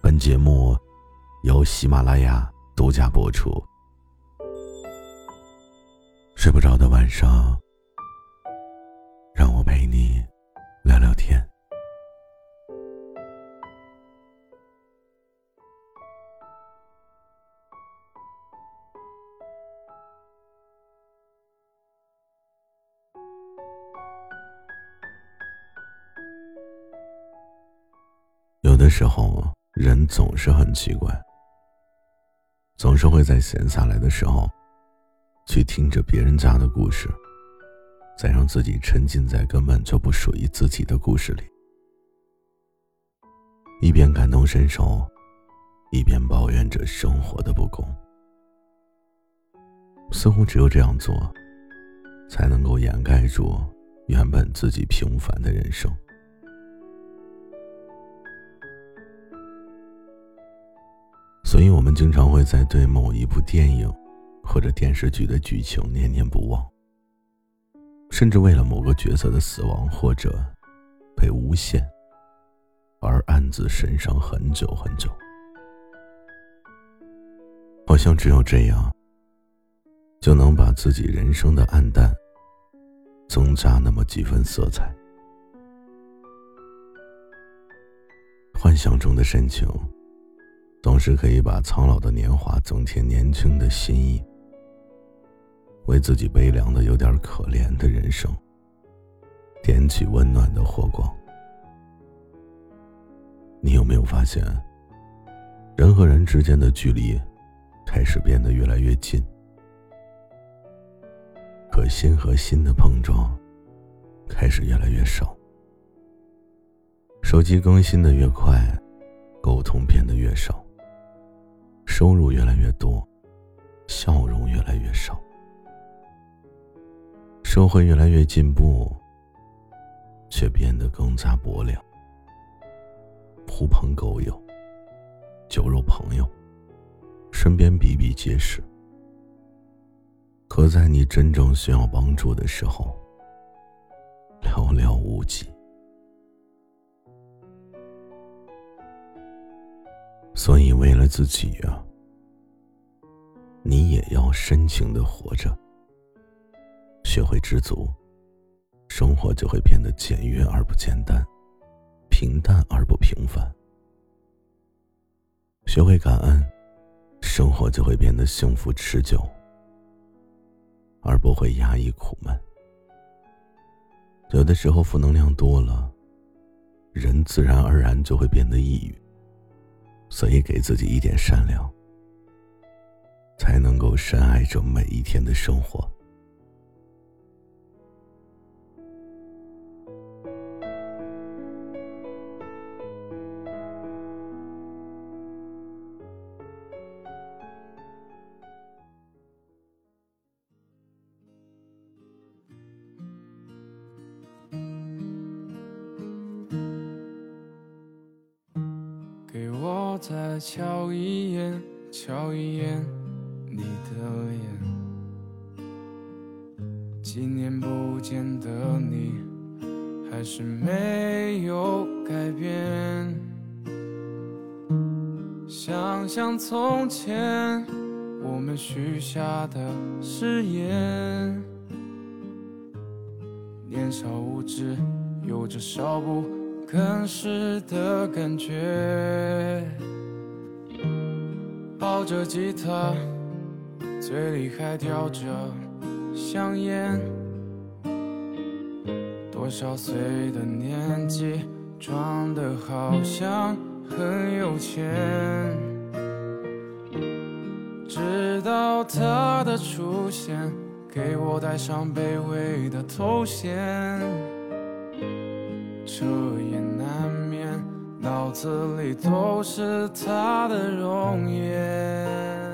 本节目由喜马拉雅独家播出。睡不着的晚上，让我陪你聊聊天。有的时候。人总是很奇怪，总是会在闲下来的时候，去听着别人家的故事，再让自己沉浸在根本就不属于自己的故事里，一边感同身受，一边抱怨着生活的不公。似乎只有这样做，才能够掩盖住原本自己平凡的人生。所以，我们经常会在对某一部电影或者电视剧的剧情念念不忘，甚至为了某个角色的死亡或者被诬陷而暗自神伤很久很久。好像只有这样，就能把自己人生的暗淡增加那么几分色彩。幻想中的深情。总是可以把苍老的年华增添年轻的心意，为自己悲凉的有点可怜的人生点起温暖的火光。你有没有发现，人和人之间的距离开始变得越来越近，可心和心的碰撞开始越来越少？手机更新的越快，沟通变得越少。越多，笑容越来越少。社会越来越进步，却变得更加薄凉。狐朋狗友、酒肉朋友，身边比比皆是。可在你真正需要帮助的时候，寥寥无几。所以，为了自己呀。你也要深情的活着，学会知足，生活就会变得简约而不简单，平淡而不平凡。学会感恩，生活就会变得幸福持久，而不会压抑苦闷。有的时候负能量多了，人自然而然就会变得抑郁，所以给自己一点善良。才能够深爱着每一天的生活。给我再瞧一眼，瞧一眼。你的脸，几年不见的你，还是没有改变。想想从前我们许下的誓言，年少无知，有着少不更事的感觉，抱着吉他。嘴里还叼着香烟，多少岁的年纪，装得好像很有钱。直到他的出现，给我戴上卑微的头衔，彻夜难眠。脑子里都是他的容颜